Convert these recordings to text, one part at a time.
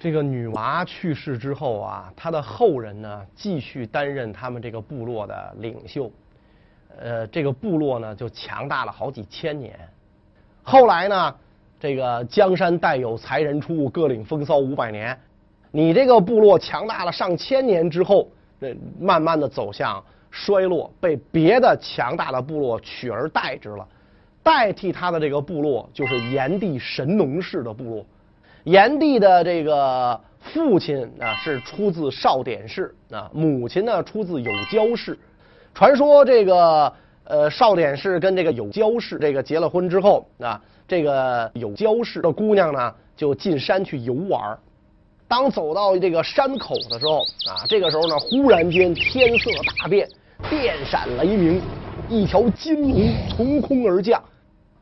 这个女娃去世之后啊，她的后人呢继续担任他们这个部落的领袖，呃，这个部落呢就强大了好几千年。后来呢，这个江山代有才人出，各领风骚五百年。你这个部落强大了上千年之后，那慢慢的走向衰落，被别的强大的部落取而代之了。代替他的这个部落就是炎帝神农氏的部落。炎帝的这个父亲啊是出自少典氏啊，母亲呢出自有交氏。传说这个呃少典氏跟这个有交氏这个结了婚之后啊，这个有交氏的姑娘呢就进山去游玩。当走到这个山口的时候啊，这个时候呢忽然间天色大变，电闪雷鸣，一条金龙从空而降，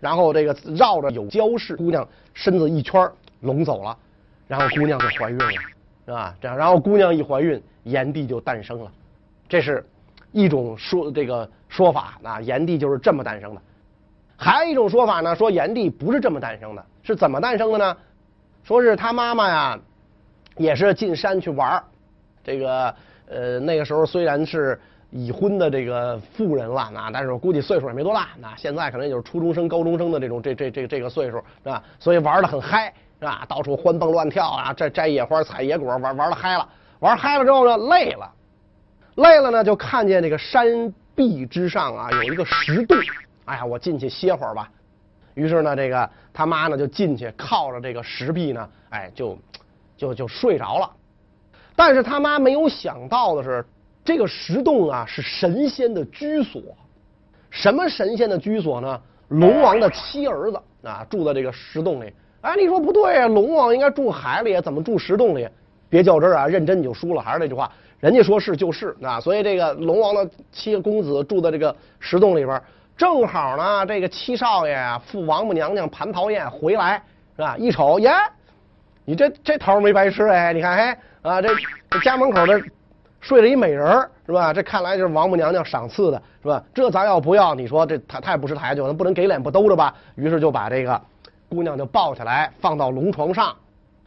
然后这个绕着有交氏姑娘身子一圈。龙走了，然后姑娘就怀孕了，是吧？这样，然后姑娘一怀孕，炎帝就诞生了，这是一种说这个说法啊。炎帝就是这么诞生的。还有一种说法呢，说炎帝不是这么诞生的，是怎么诞生的呢？说是他妈妈呀，也是进山去玩这个呃那个时候虽然是已婚的这个妇人了啊，但是我估计岁数也没多大，那现在可能就是初中生、高中生的这种这这这这个岁数，是吧？所以玩的很嗨。是吧？到处欢蹦乱跳啊，这摘野花、采野果，玩玩的嗨了。玩嗨了之后呢，累了，累了呢，就看见这个山壁之上啊有一个石洞。哎呀，我进去歇会儿吧。于是呢，这个他妈呢就进去靠着这个石壁呢，哎，就就就睡着了。但是他妈没有想到的是，这个石洞啊是神仙的居所。什么神仙的居所呢？龙王的妻儿子啊住在这个石洞里。哎，你说不对啊！龙王应该住海里，怎么住石洞里？别较真啊，认真你就输了。还是那句话，人家说是就是啊。所以这个龙王的七个公子住在这个石洞里边，正好呢，这个七少爷啊赴王母娘娘蟠桃宴回来，是吧？一瞅，耶，你这这桃没白吃哎！你看，嘿啊，这家门口这睡着一美人是吧？这看来就是王母娘娘赏赐的，是吧？这咱要不要？你说这太太不识抬举，了不能给脸不兜着吧？于是就把这个。姑娘就抱起来放到龙床上，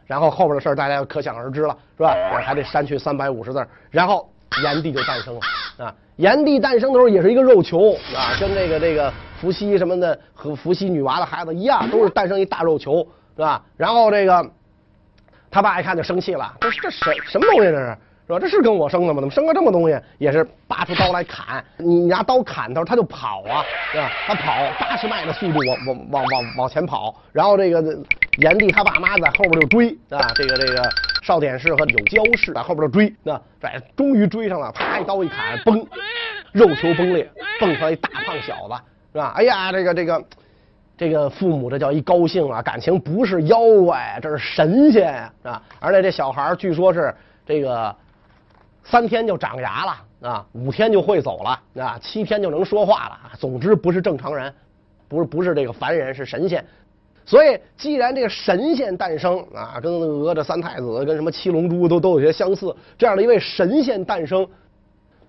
然后后边的事大家可想而知了，是吧？我还得删去三百五十字，然后炎帝就诞生了啊！炎帝诞生的时候也是一个肉球啊，跟这个这个伏羲什么的和伏羲女娲的孩子一样，都是诞生一大肉球，是吧？然后这个他爸一看就生气了，这这什什么东西这是？是吧？这是跟我生的吗？怎么生个这么东西？也是拔出刀来砍，你拿刀砍他，他就跑啊，是吧？他跑八十迈的速度往往往往往前跑，然后这个炎帝他爸妈在后边就追啊，这个这个少典氏和有交氏在后边就追，那在终于追上了，啪一刀一砍，崩，肉球崩裂，蹦出来一大胖小子，是吧？哎呀，这个这个这个父母这叫一高兴啊，感情不是妖怪，这是神仙啊，而且这小孩据说是这个。三天就长牙了啊，五天就会走了啊，七天就能说话了。总之不是正常人，不是不是这个凡人，是神仙。所以既然这个神仙诞生啊，跟哪吒三太子、跟什么七龙珠都都有些相似，这样的一位神仙诞生，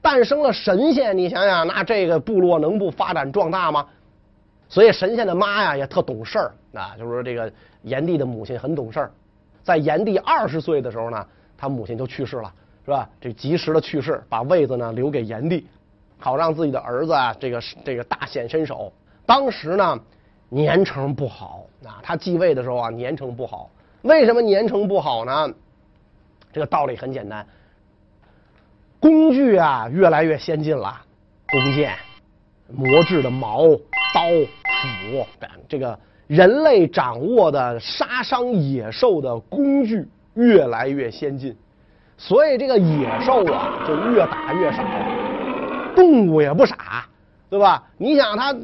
诞生了神仙，你想想，那这个部落能不发展壮大吗？所以神仙的妈呀也特懂事儿啊，就是说这个炎帝的母亲很懂事儿，在炎帝二十岁的时候呢，他母亲就去世了。是吧？这及时的去世，把位子呢留给炎帝，好让自己的儿子啊，这个这个大显身手。当时呢，年成不好啊，他继位的时候啊，年成不好。为什么年成不好呢？这个道理很简单，工具啊越来越先进了，弓箭、磨制的矛、刀、斧，这个人类掌握的杀伤野兽的工具越来越先进。所以这个野兽啊，就越打越少。动物也不傻，对吧？你想他，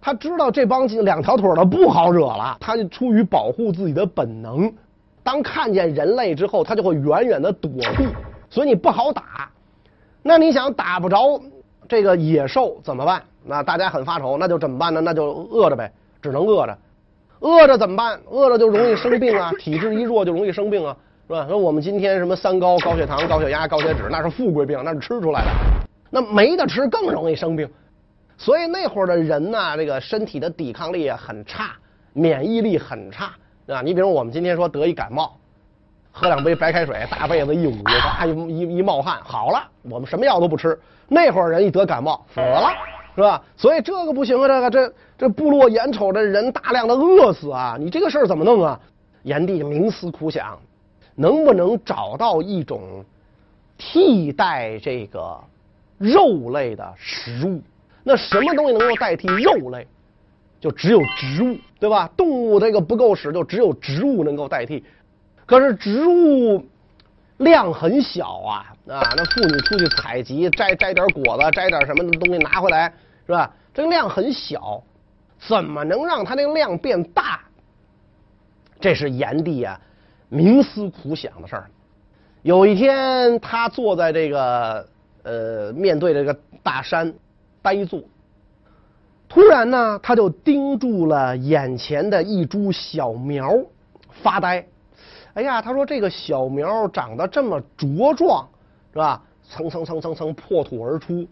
他知道这帮两条腿的不好惹了，他就出于保护自己的本能，当看见人类之后，他就会远远的躲避。所以你不好打。那你想打不着这个野兽怎么办？那大家很发愁，那就怎么办呢？那就饿着呗，只能饿着。饿着怎么办？饿着就容易生病啊，体质一弱就容易生病啊。是吧？说我们今天什么三高、高血糖、高血压、高血脂，那是富贵病，那是吃出来的。那没得吃更容易生病。所以那会儿的人呢，这个身体的抵抗力很差，免疫力很差，啊。你比如我们今天说得一感冒，喝两杯白开水，大被子一捂，哇，一一一冒汗，好了，我们什么药都不吃。那会儿人一得感冒死了，是吧？所以这个不行啊，这个这这部落眼瞅着人大量的饿死啊，你这个事儿怎么弄啊？炎帝冥思苦想，能不能找到一种替代这个肉类的食物？那什么东西能够代替肉类？就只有植物，对吧？动物这个不够使，就只有植物能够代替。可是植物量很小啊啊！那妇女出去采集，摘摘点果子，摘点什么的东西拿回来，是吧？这个量很小，怎么能让它那个量变大？这是炎帝啊，冥思苦想的事儿。有一天，他坐在这个呃，面对这个大山呆坐，突然呢，他就盯住了眼前的一株小苗发呆。哎呀，他说这个小苗长得这么茁壮，是吧？蹭蹭蹭蹭蹭破土而出。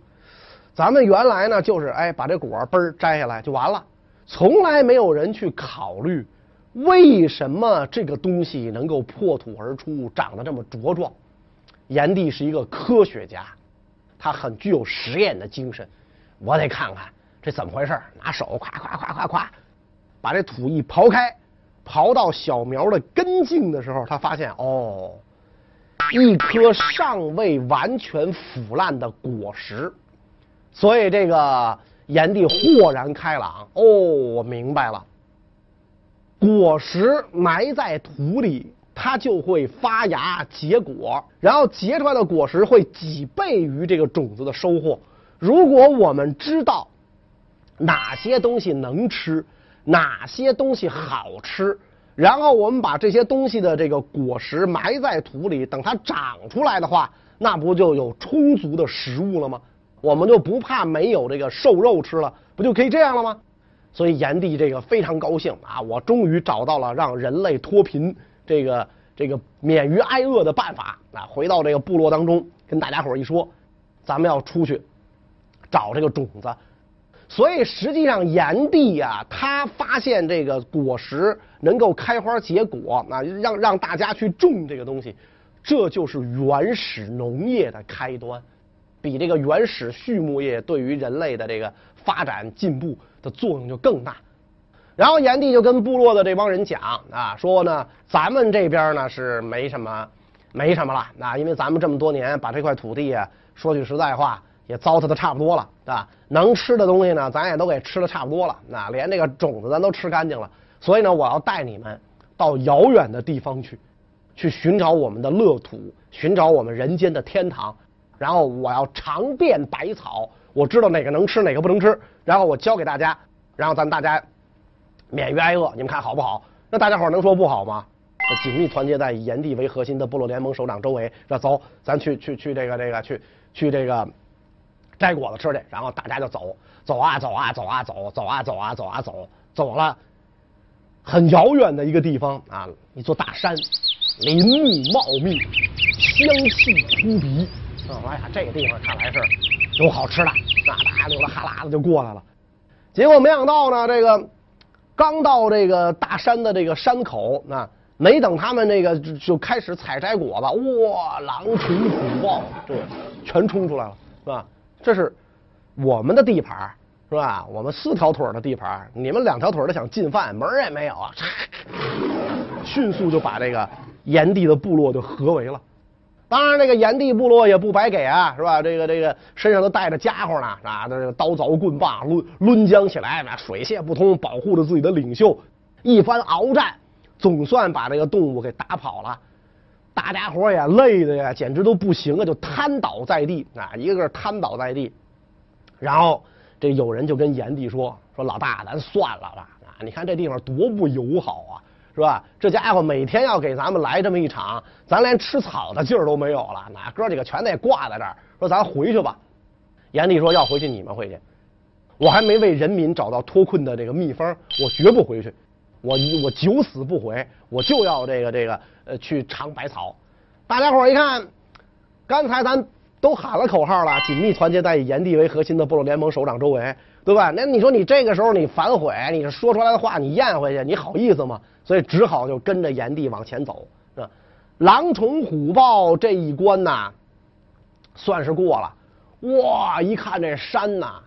咱们原来呢，就是哎，把这果儿嘣摘下来就完了，从来没有人去考虑为什么这个东西能够破土而出，长得这么茁壮。炎帝是一个科学家，他很具有实验的精神。我得看看这怎么回事，拿手咵咵咵咵咵，把这土一刨开。刨到小苗的根茎的时候，他发现哦，一颗尚未完全腐烂的果实，所以这个炎帝豁然开朗。哦，我明白了，果实埋在土里，它就会发芽结果，然后结出来的果实会几倍于这个种子的收获。如果我们知道哪些东西能吃，哪些东西好吃，然后我们把这些东西的这个果实埋在土里，等它长出来的话，那不就有充足的食物了吗？我们就不怕没有这个瘦肉吃了，不就可以这样了吗？所以炎帝这个非常高兴啊，我终于找到了让人类脱贫、这个这个免于挨饿的办法啊！回到这个部落当中，跟大家伙一说，咱们要出去找这个种子。所以实际上，炎帝呀，他发现这个果实能够开花结果，啊，让让大家去种这个东西，这就是原始农业的开端，比这个原始畜牧业对于人类的这个发展进步的作用就更大。然后炎帝就跟部落的这帮人讲啊，说呢，咱们这边呢是没什么没什么了，啊，因为咱们这么多年把这块土地啊，说句实在话。也糟蹋的差不多了，啊，能吃的东西呢，咱也都给吃的差不多了，那连这个种子咱都吃干净了。所以呢，我要带你们到遥远的地方去，去寻找我们的乐土，寻找我们人间的天堂。然后我要尝遍百草，我知道哪个能吃，哪个不能吃。然后我教给大家，然后咱大家免于挨饿，你们看好不好？那大家伙能说不好吗？紧密团结在炎帝为核心的部落联盟首长周围，说走，咱去去去这个这个去去这个。摘果子吃去，然后大家就走，走啊走啊走啊走，走啊走啊走啊走，走了很遥远的一个地方啊，一座大山，林木茂密，香气扑鼻。哎呀，这个地方看来是有好吃的，那大家流了哈喇子就过来了。结果没想到呢，这个刚到这个大山的这个山口，那没等他们那个就就开始采摘果子，哇，狼群虎豹，对全冲出来了，是吧？这是我们的地盘，是吧？我们四条腿的地盘，你们两条腿的想进犯，门也没有啊！迅速就把这个炎帝的部落就合围了。当然，这个炎帝部落也不白给啊，是吧？这个这个身上都带着家伙呢，啊，这个刀凿棍棒抡抡将起来，水泄不通，保护着自己的领袖。一番鏖战，总算把这个动物给打跑了。大家伙也累的呀，简直都不行了，就瘫倒在地啊，一个个瘫倒在地。然后这有人就跟炎帝说：“说老大，咱算了吧啊！你看这地方多不友好啊，是吧？这家伙每天要给咱们来这么一场，咱连吃草的劲儿都没有了。那哥几个全得挂在这儿。说咱回去吧。”炎帝说：“要回去你们回去，我还没为人民找到脱困的这个秘方，我绝不回去。”我我九死不悔，我就要这个这个呃去尝百草。大家伙一看，刚才咱都喊了口号了，紧密团结在以炎帝为核心的部落联盟首长周围，对吧？那你说你这个时候你反悔，你说出来的话你咽回去，你好意思吗？所以只好就跟着炎帝往前走，是吧？狼虫虎豹这一关呐，算是过了。哇，一看这山呐，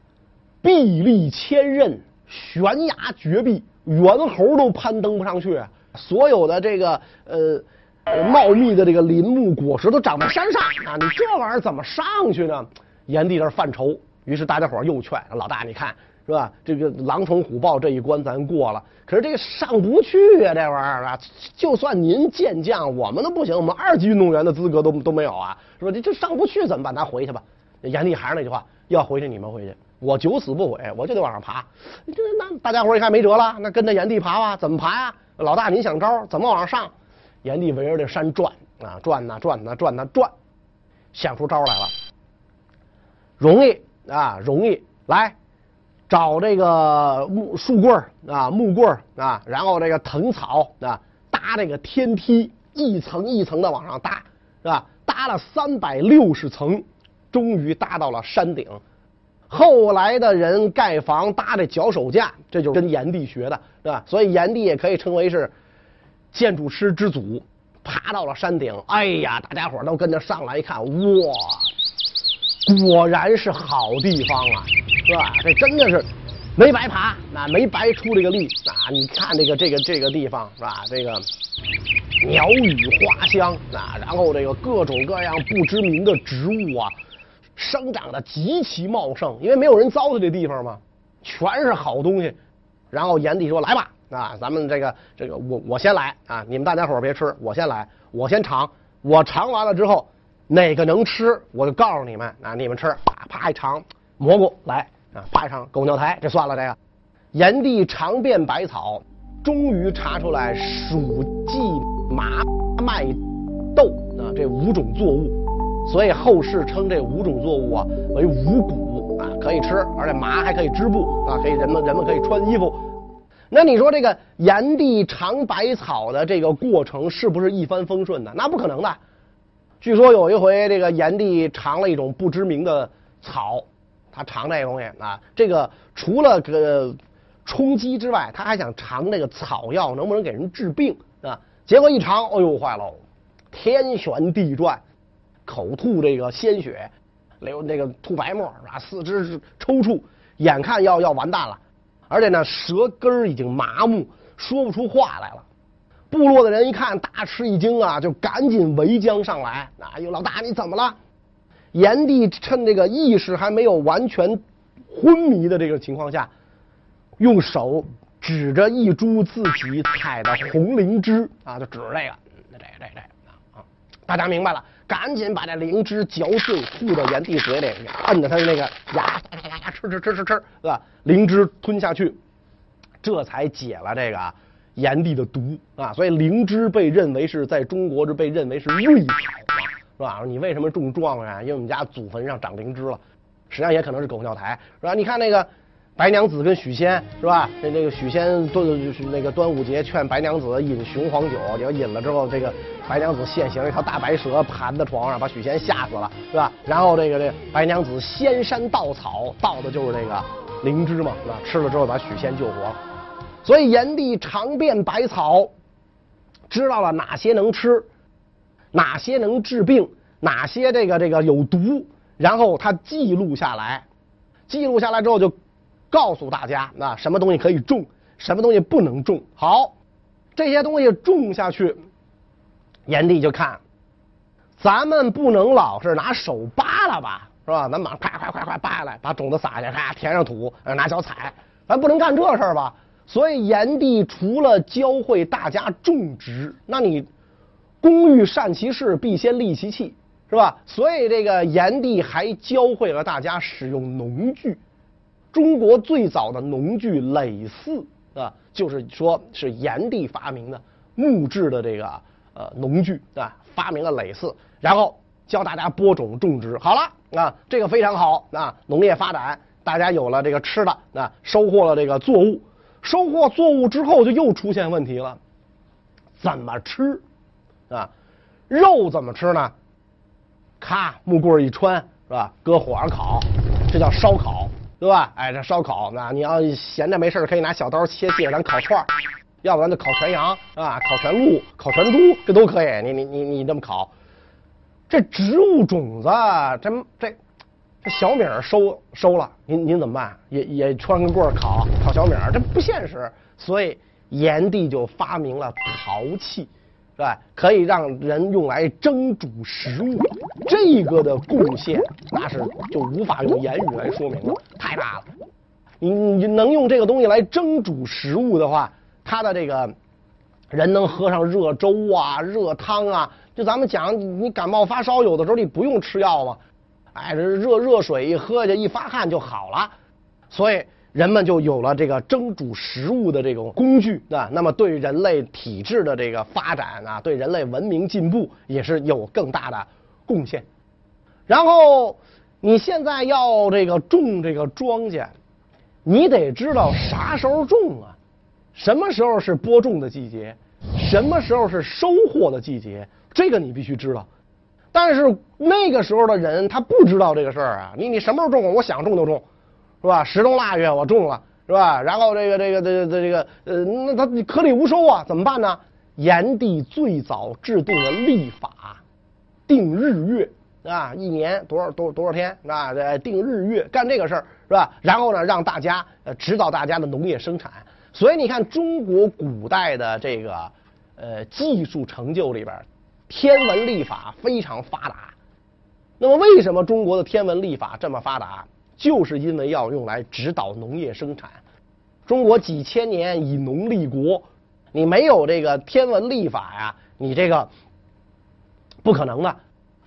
壁立千仞，悬崖绝壁，猿猴都攀登不上去。所有的这个呃。茂密的这个林木果实都长在山上啊！你这玩意儿怎么上去呢？炎帝这犯愁，于是大家伙又劝老大，你看是吧？这个狼虫虎豹这一关咱过了，可是这个上不去啊！这玩意儿啊，就算您健将，我们都不行，我们二级运动员的资格都都没有啊，是吧？这这上不去怎么办？咱回去吧。炎帝还是那句话，要回去你们回去，我九死不悔，我就得往上爬。这那大家伙一看没辙了，那跟着炎帝爬吧，怎么爬呀？老大，您想招，怎么往上上？炎帝围着这山转啊，转呐转呐转呐转，想出招来了。容易啊，容易来找这个木树棍啊，木棍啊，然后这个藤草啊，搭这个天梯，一层一层的往上搭，是吧？搭了三百六十层，终于搭到了山顶。后来的人盖房搭这脚手架，这就是跟炎帝学的，是吧？所以炎帝也可以称为是。建筑师之祖，爬到了山顶。哎呀，大家伙都跟着上来一看，哇，果然是好地方啊，是吧？这真的是没白爬，那没白出这个力啊！你看这个这个这个地方是吧？这个鸟语花香啊，然后这个各种各样不知名的植物啊，生长的极其茂盛，因为没有人糟蹋这地方嘛，全是好东西。然后炎帝说：“来吧。”啊，咱们这个这个我我先来啊！你们大家伙别吃，我先来，我先尝。我尝完了之后，哪个能吃，我就告诉你们啊！你们吃，啪啪一尝蘑菇来啊，啪一尝狗尿苔，这算了这个。炎帝尝遍百草，终于查出来黍、稷、麻、麦、豆啊这五种作物，所以后世称这五种作物啊为五谷啊，可以吃，而且麻还可以织布啊，可以人们人们可以穿衣服。那你说这个炎帝尝百草的这个过程是不是一帆风顺的？那不可能的。据说有一回，这个炎帝尝了一种不知名的草，他尝这个东西啊，这个除了个充饥之外，他还想尝这个草药能不能给人治病啊？结果一尝，哎呦，坏了！天旋地转，口吐这个鲜血，流那个吐白沫啊，四肢是抽搐，眼看要要完蛋了。而且呢，舌根已经麻木，说不出话来了。部落的人一看，大吃一惊啊，就赶紧围将上来。啊呦，老大你怎么了？炎帝趁这个意识还没有完全昏迷的这个情况下，用手指着一株自己采的红灵芝啊，就指着这个，这这这啊，大家明白了，赶紧把这灵芝嚼碎，吐到炎帝嘴里，摁着他的那个牙。吃吃吃吃吃，是吧？灵芝吞下去，这才解了这个炎帝的毒啊！所以灵芝被认为是在中国是被认为是瑞草嘛，是吧？你为什么中状元？因为我们家祖坟上长灵芝了，实际上也可能是狗尿苔，是吧？你看那个白娘子跟许仙，是吧？那那个许仙端那个端午节劝白娘子饮雄黄酒，结果饮了之后，这个。白娘子现形，一条大白蛇盘在床上，把许仙吓死了，是吧？然后这个这个白娘子仙山盗草，盗的就是这个灵芝嘛，是吧？吃了之后把许仙救活。所以炎帝尝遍百草，知道了哪些能吃，哪些能治病，哪些这个这个有毒，然后他记录下来，记录下来之后就告诉大家，那什么东西可以种，什么东西不能种。好，这些东西种下去。炎帝就看，咱们不能老是拿手扒拉吧，是吧？咱马上快快快快扒下来，把种子撒下，咔填上土，拿脚踩，咱不能干这事儿吧？所以炎帝除了教会大家种植，那你工欲善其事，必先利其器，是吧？所以这个炎帝还教会了大家使用农具。中国最早的农具耒耜啊，就是说是炎帝发明的木质的这个。呃，农具啊，发明了耒耜，然后教大家播种种植。好了啊，这个非常好啊，农业发展，大家有了这个吃的啊，收获了这个作物，收获作物之后就又出现问题了，怎么吃啊？肉怎么吃呢？咔，木棍一穿是吧？搁火上烤，这叫烧烤，对吧？哎，这烧烤，那你要闲着没事可以拿小刀切切，咱烤串。要不然就烤全羊啊，烤全鹿，烤全猪，这都可以。你你你你这么烤，这植物种子，这这小米收收了，您您怎么办？也也穿个棍儿烤烤小米，这不现实。所以炎帝就发明了陶器。是吧？可以让人用来蒸煮食物，这个的贡献那是就无法用言语来说明了，太大了。你你能用这个东西来蒸煮食物的话，它的这个人能喝上热粥啊、热汤啊。就咱们讲，你感冒发烧，有的时候你不用吃药嘛，哎，热热水一喝下，一发汗就好了。所以。人们就有了这个蒸煮食物的这种工具啊，那么对人类体质的这个发展啊，对人类文明进步也是有更大的贡献。然后你现在要这个种这个庄稼，你得知道啥时候种啊，什么时候是播种的季节，什么时候是收获的季节，这个你必须知道。但是那个时候的人他不知道这个事儿啊，你你什么时候种，我想种就种。是吧？十冬腊月我种了，是吧？然后这个这个这个这个呃，那他颗粒无收啊，怎么办呢？炎帝最早制定了历法，定日月啊，一年多少多多少天啊？这定日月干这个事儿是吧？然后呢，让大家呃指导大家的农业生产。所以你看，中国古代的这个呃技术成就里边，天文历法非常发达。那么为什么中国的天文历法这么发达？就是因为要用来指导农业生产，中国几千年以农立国，你没有这个天文历法呀，你这个不可能的。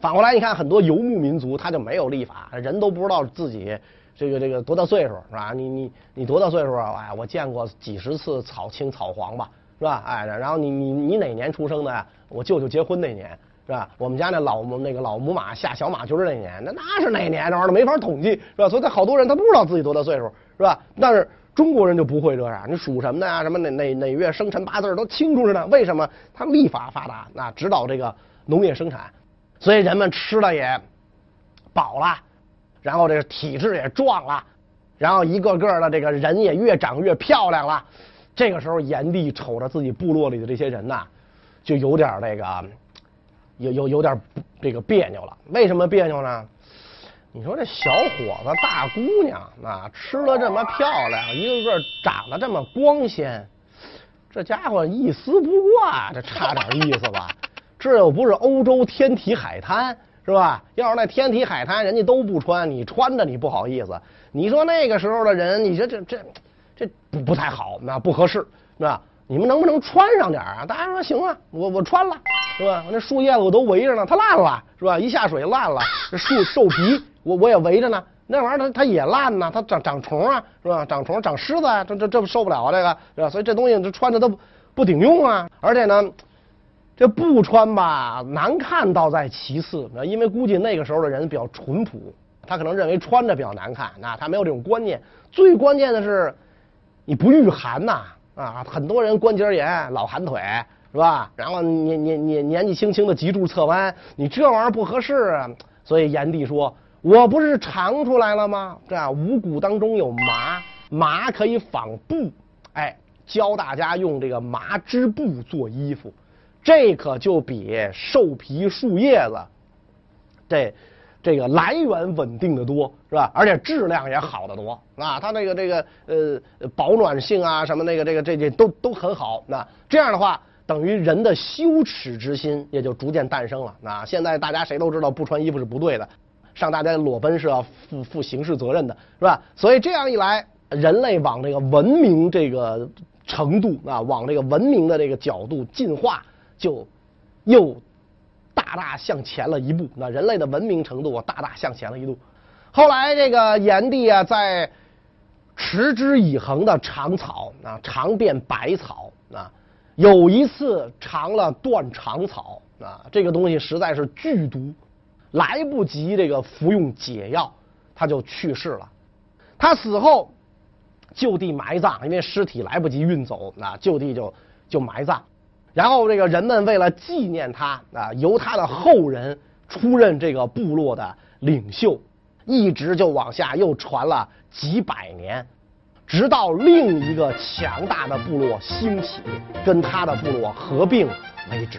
反过来，你看很多游牧民族，他就没有历法，人都不知道自己这个这个多大岁数是吧？你你你多大岁数啊？哎，我见过几十次草青草黄吧，是吧？哎，然后你你你哪年出生的呀？我舅舅结婚那年。是吧？我们家那老那个老母马下小马厩那年，那那是哪年？这玩意儿没法统计，是吧？所以他好多人他不知道自己多大岁数，是吧？但是中国人就不会这样，你属什么的呀？什么哪哪哪月生辰八字都清楚着呢？为什么？他历法发达，那指导这个农业生产，所以人们吃的也饱了，然后这个体质也壮了，然后一个个的这个人也越长越漂亮了。这个时候，炎帝瞅着自己部落里的这些人呐，就有点那个。有有有点这个别扭了，为什么别扭呢？你说这小伙子、大姑娘啊，吃了这么漂亮，一个个长得这么光鲜，这家伙一丝不挂，这差点意思吧？这又不是欧洲天体海滩，是吧？要是那天体海滩，人家都不穿，你穿着你不好意思。你说那个时候的人，你说这这这不不太好，那不合适，是吧？你们能不能穿上点啊？大家说行啊，我我穿了，是吧？那树叶子我都围着呢，它烂了，是吧？一下水烂了，这树兽皮我我也围着呢，那玩意儿它它也烂呢，它长长虫啊，是吧？长虫长虱子啊，这这这不受不了啊，这个是吧？所以这东西这穿着都不不顶用啊，而且呢，这不穿吧难看倒在其次，因为估计那个时候的人比较淳朴，他可能认为穿着比较难看，那他没有这种观念。最关键的是，你不御寒呐。啊，很多人关节炎、老寒腿，是吧？然后年年年年纪轻轻的脊柱侧弯，你这玩意儿不合适啊。所以炎帝说：“我不是尝出来了吗？这五谷当中有麻，麻可以纺布，哎，教大家用这个麻织布做衣服，这可就比兽皮树叶子，这。”这个来源稳定的多是吧？而且质量也好得多啊！它那个这个呃保暖性啊什么那个这个这这都都很好。那这样的话，等于人的羞耻之心也就逐渐诞生了。那现在大家谁都知道不穿衣服是不对的，上大街裸奔是要负负刑事责任的，是吧？所以这样一来，人类往这个文明这个程度啊，往这个文明的这个角度进化，就又。大大向前了一步，那人类的文明程度，大大向前了一步。后来这个炎帝啊，在持之以恒的尝草啊，尝遍百草啊，有一次尝了断肠草啊，这个东西实在是剧毒，来不及这个服用解药，他就去世了。他死后就地埋葬，因为尸体来不及运走，那就地就就埋葬。然后这个人们为了纪念他啊，由他的后人出任这个部落的领袖，一直就往下又传了几百年，直到另一个强大的部落兴起，跟他的部落合并为止。